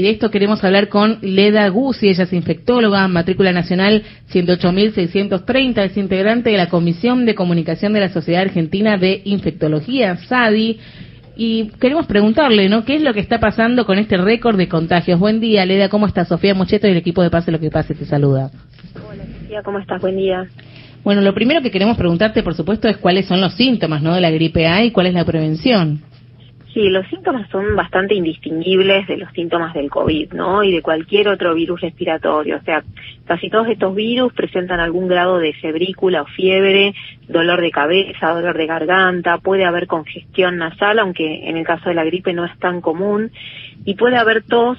De esto queremos hablar con Leda Guzzi, ella es infectóloga, matrícula nacional 108.630, es integrante de la Comisión de Comunicación de la Sociedad Argentina de Infectología, SADI. Y queremos preguntarle, ¿no? ¿Qué es lo que está pasando con este récord de contagios? Buen día, Leda, ¿cómo está? Sofía Mocheto y el equipo de Pase lo que pase te saluda. Hola, Sofía, ¿cómo estás? Buen día. Bueno, lo primero que queremos preguntarte, por supuesto, es cuáles son los síntomas, ¿no? De la gripe A y cuál es la prevención. Sí, los síntomas son bastante indistinguibles de los síntomas del COVID, ¿no? Y de cualquier otro virus respiratorio. O sea, casi todos estos virus presentan algún grado de febrícula o fiebre, dolor de cabeza, dolor de garganta, puede haber congestión nasal, aunque en el caso de la gripe no es tan común, y puede haber tos,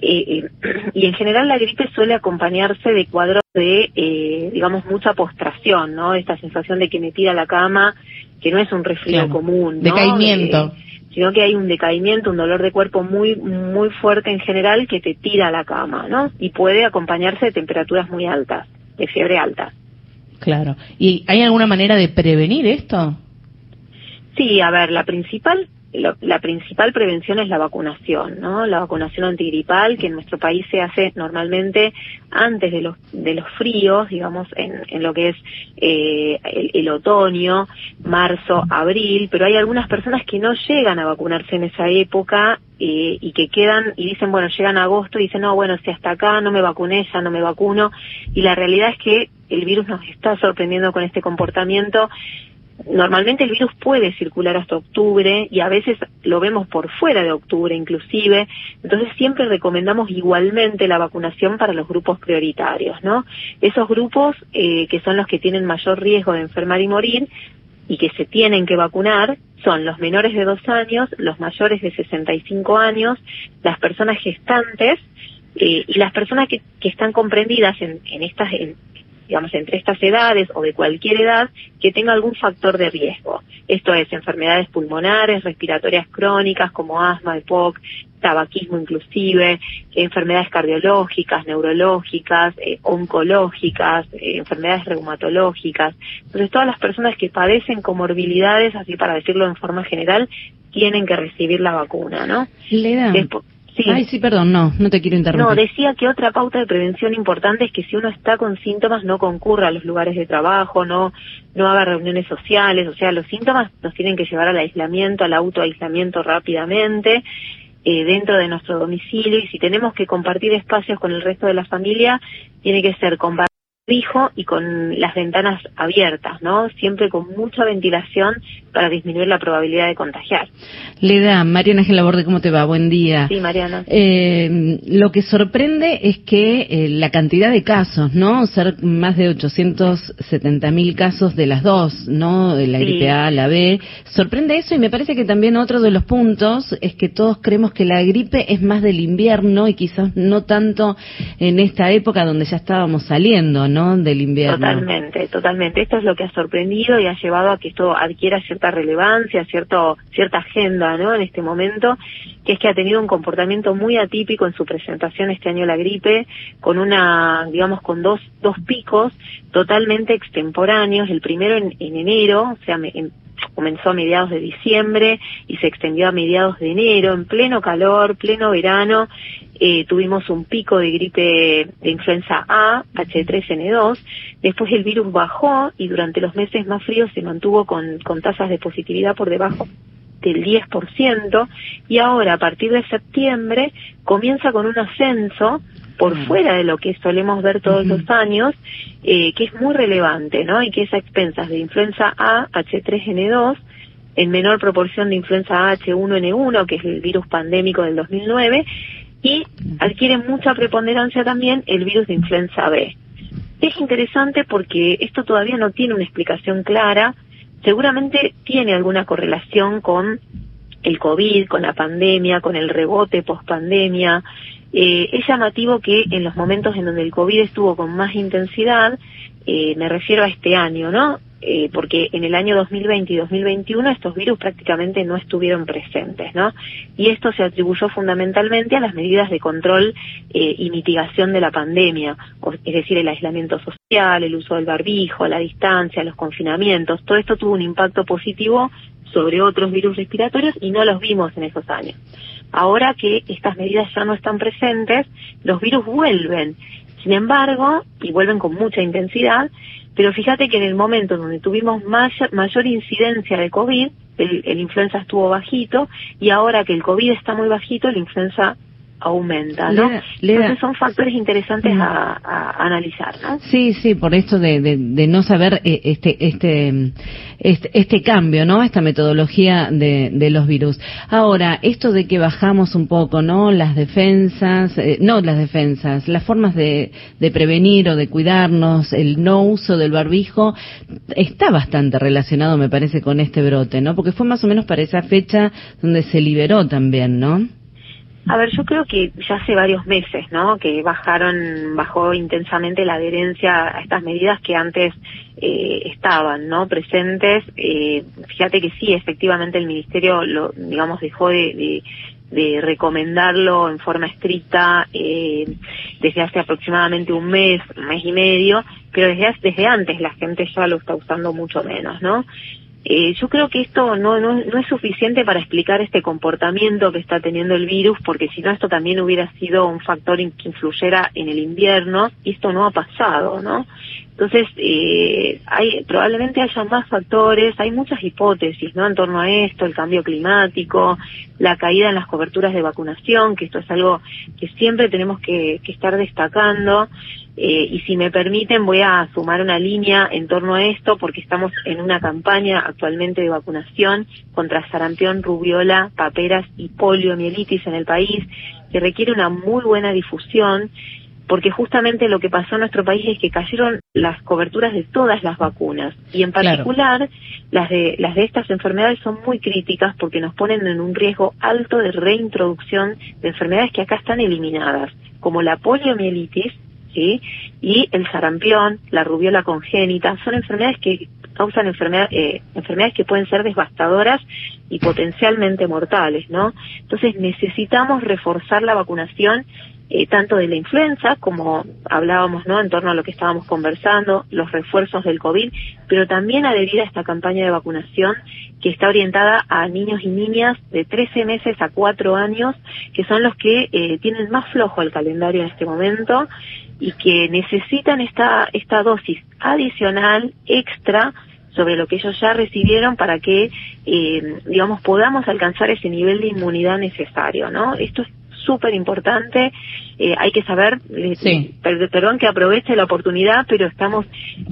eh, eh y en general la gripe suele acompañarse de cuadros de, eh, digamos, mucha postración, ¿no? Esta sensación de que me tira la cama, que no es un resfriado común, ¿no? Decaimiento. Eh, sino que hay un decaimiento, un dolor de cuerpo muy muy fuerte en general que te tira a la cama, ¿no? Y puede acompañarse de temperaturas muy altas, de fiebre alta. Claro. ¿Y hay alguna manera de prevenir esto? Sí, a ver, la principal la principal prevención es la vacunación, ¿no? La vacunación antigripal que en nuestro país se hace normalmente antes de los de los fríos, digamos, en, en lo que es eh, el, otoño, marzo, abril, pero hay algunas personas que no llegan a vacunarse en esa época eh, y que quedan y dicen, bueno, llegan agosto y dicen, no, bueno, si hasta acá no me vacuné, ya no me vacuno, y la realidad es que el virus nos está sorprendiendo con este comportamiento Normalmente el virus puede circular hasta octubre y a veces lo vemos por fuera de octubre inclusive, entonces siempre recomendamos igualmente la vacunación para los grupos prioritarios, ¿no? Esos grupos eh, que son los que tienen mayor riesgo de enfermar y morir y que se tienen que vacunar son los menores de dos años, los mayores de 65 años, las personas gestantes eh, y las personas que, que están comprendidas en, en estas en, digamos, entre estas edades o de cualquier edad que tenga algún factor de riesgo. Esto es enfermedades pulmonares, respiratorias crónicas como asma, EPOC, tabaquismo inclusive, enfermedades cardiológicas, neurológicas, eh, oncológicas, eh, enfermedades reumatológicas. Entonces todas las personas que padecen comorbilidades, así para decirlo en forma general, tienen que recibir la vacuna, ¿no? Le Sí. Ay, sí, perdón, no, no te quiero interrumpir. No, decía que otra pauta de prevención importante es que si uno está con síntomas no concurra a los lugares de trabajo, no no haga reuniones sociales, o sea, los síntomas nos tienen que llevar al aislamiento, al autoaislamiento rápidamente eh, dentro de nuestro domicilio y si tenemos que compartir espacios con el resto de la familia, tiene que ser con fijo y con las ventanas abiertas, ¿no? Siempre con mucha ventilación para disminuir la probabilidad de contagiar. Leda, Mariana Gelaborde, ¿cómo te va? Buen día. Sí, Mariana. Eh, lo que sorprende es que eh, la cantidad de casos, ¿no? Ser más de 870 mil casos de las dos, ¿no? De la gripe A, la B. Sorprende eso y me parece que también otro de los puntos es que todos creemos que la gripe es más del invierno y quizás no tanto en esta época donde ya estábamos saliendo, ¿no? Del invierno. Totalmente, totalmente. Esto es lo que ha sorprendido y ha llevado a que esto adquiera cierta relevancia, cierto, cierta agenda, ¿no? En este momento, que es que ha tenido un comportamiento muy atípico en su presentación este año la gripe, con una, digamos, con dos, dos picos totalmente extemporáneos. El primero en, enero, o sea, comenzó a mediados de diciembre y se extendió a mediados de enero, en pleno calor, pleno verano, eh, tuvimos un pico de gripe de influenza A, H3N2, después el virus bajó y durante los meses más fríos se mantuvo con, con tasas de positividad por debajo del 10% y ahora a partir de septiembre comienza con un ascenso por fuera de lo que solemos ver todos los años, eh, que es muy relevante, ¿no? Y que es a expensas de influenza A, H3N2, en menor proporción de influenza A, H1N1, que es el virus pandémico del 2009, y adquiere mucha preponderancia también el virus de influenza B. Es interesante porque esto todavía no tiene una explicación clara, seguramente tiene alguna correlación con el COVID, con la pandemia, con el rebote post pandemia. Eh, es llamativo que en los momentos en donde el COVID estuvo con más intensidad, eh, me refiero a este año, ¿no? Eh, porque en el año 2020 y 2021 estos virus prácticamente no estuvieron presentes, ¿no? Y esto se atribuyó fundamentalmente a las medidas de control eh, y mitigación de la pandemia, es decir, el aislamiento social, el uso del barbijo, la distancia, los confinamientos, todo esto tuvo un impacto positivo sobre otros virus respiratorios y no los vimos en esos años. Ahora que estas medidas ya no están presentes, los virus vuelven. Sin embargo, y vuelven con mucha intensidad, pero fíjate que en el momento donde tuvimos mayor, mayor incidencia de COVID, el, el influenza estuvo bajito, y ahora que el COVID está muy bajito, la influenza aumenta, ¿no? Entonces son factores interesantes mm. a, analizar, ¿no? Sí, sí, por esto de, de, no saber eh, este, este, este, este, cambio, ¿no? Esta metodología de, de, los virus. Ahora, esto de que bajamos un poco, ¿no? Las defensas, eh, no las defensas, las formas de, de prevenir o de cuidarnos, el no uso del barbijo, está bastante relacionado, me parece, con este brote, ¿no? Porque fue más o menos para esa fecha donde se liberó también, ¿no? A ver, yo creo que ya hace varios meses, ¿no? Que bajaron, bajó intensamente la adherencia a estas medidas que antes eh, estaban, ¿no? Presentes. Eh, fíjate que sí, efectivamente el ministerio, lo, digamos, dejó de, de, recomendarlo en forma estricta eh, desde hace aproximadamente un mes, un mes y medio, pero desde, desde antes la gente ya lo está usando mucho menos, ¿no? Eh, yo creo que esto no, no, no, es suficiente para explicar este comportamiento que está teniendo el virus, porque si no esto también hubiera sido un factor que influyera en el invierno, y esto no ha pasado, ¿no? Entonces, eh, hay, probablemente haya más factores, hay muchas hipótesis, ¿no? En torno a esto, el cambio climático, la caída en las coberturas de vacunación, que esto es algo que siempre tenemos que, que estar destacando. Eh, y si me permiten, voy a sumar una línea en torno a esto, porque estamos en una campaña actualmente de vacunación contra sarampión, rubiola, paperas y poliomielitis en el país, que requiere una muy buena difusión porque justamente lo que pasó en nuestro país es que cayeron las coberturas de todas las vacunas y en particular las de las de estas enfermedades son muy críticas porque nos ponen en un riesgo alto de reintroducción de enfermedades que acá están eliminadas, como la poliomielitis, ¿sí? Y el sarampión, la rubiola congénita, son enfermedades que causan eh, enfermedades que pueden ser devastadoras y potencialmente mortales, ¿no? Entonces necesitamos reforzar la vacunación eh, tanto de la influenza, como hablábamos, ¿no? En torno a lo que estábamos conversando, los refuerzos del COVID, pero también adherir a esta campaña de vacunación que está orientada a niños y niñas de 13 meses a 4 años, que son los que eh, tienen más flojo el calendario en este momento y que necesitan esta, esta dosis adicional extra sobre lo que ellos ya recibieron para que, eh, digamos, podamos alcanzar ese nivel de inmunidad necesario, ¿no? Esto es súper importante. Eh, hay que saber, eh, perdón que aproveche la oportunidad, pero estamos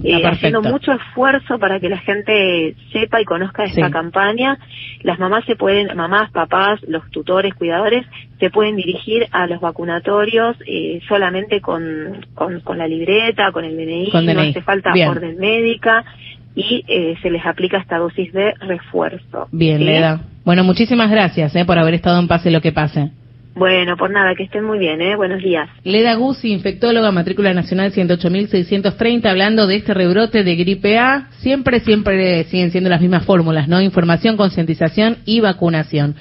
eh, haciendo mucho esfuerzo para que la gente sepa y conozca esta campaña. Las mamás se pueden, mamás, papás, los tutores, cuidadores, se pueden dirigir a los vacunatorios eh, solamente con, con, la libreta, con el DNI, no hace falta orden médica y eh, se les aplica esta dosis de refuerzo. Bien, Leda. Bueno, muchísimas gracias eh, por haber estado en Pase lo que pase. Bueno, por nada, que estén muy bien, ¿eh? Buenos días. Leda Guzzi, infectóloga, matrícula nacional 108.630, hablando de este rebrote de gripe A. Siempre, siempre siguen siendo las mismas fórmulas, ¿no? Información, concientización y vacunación.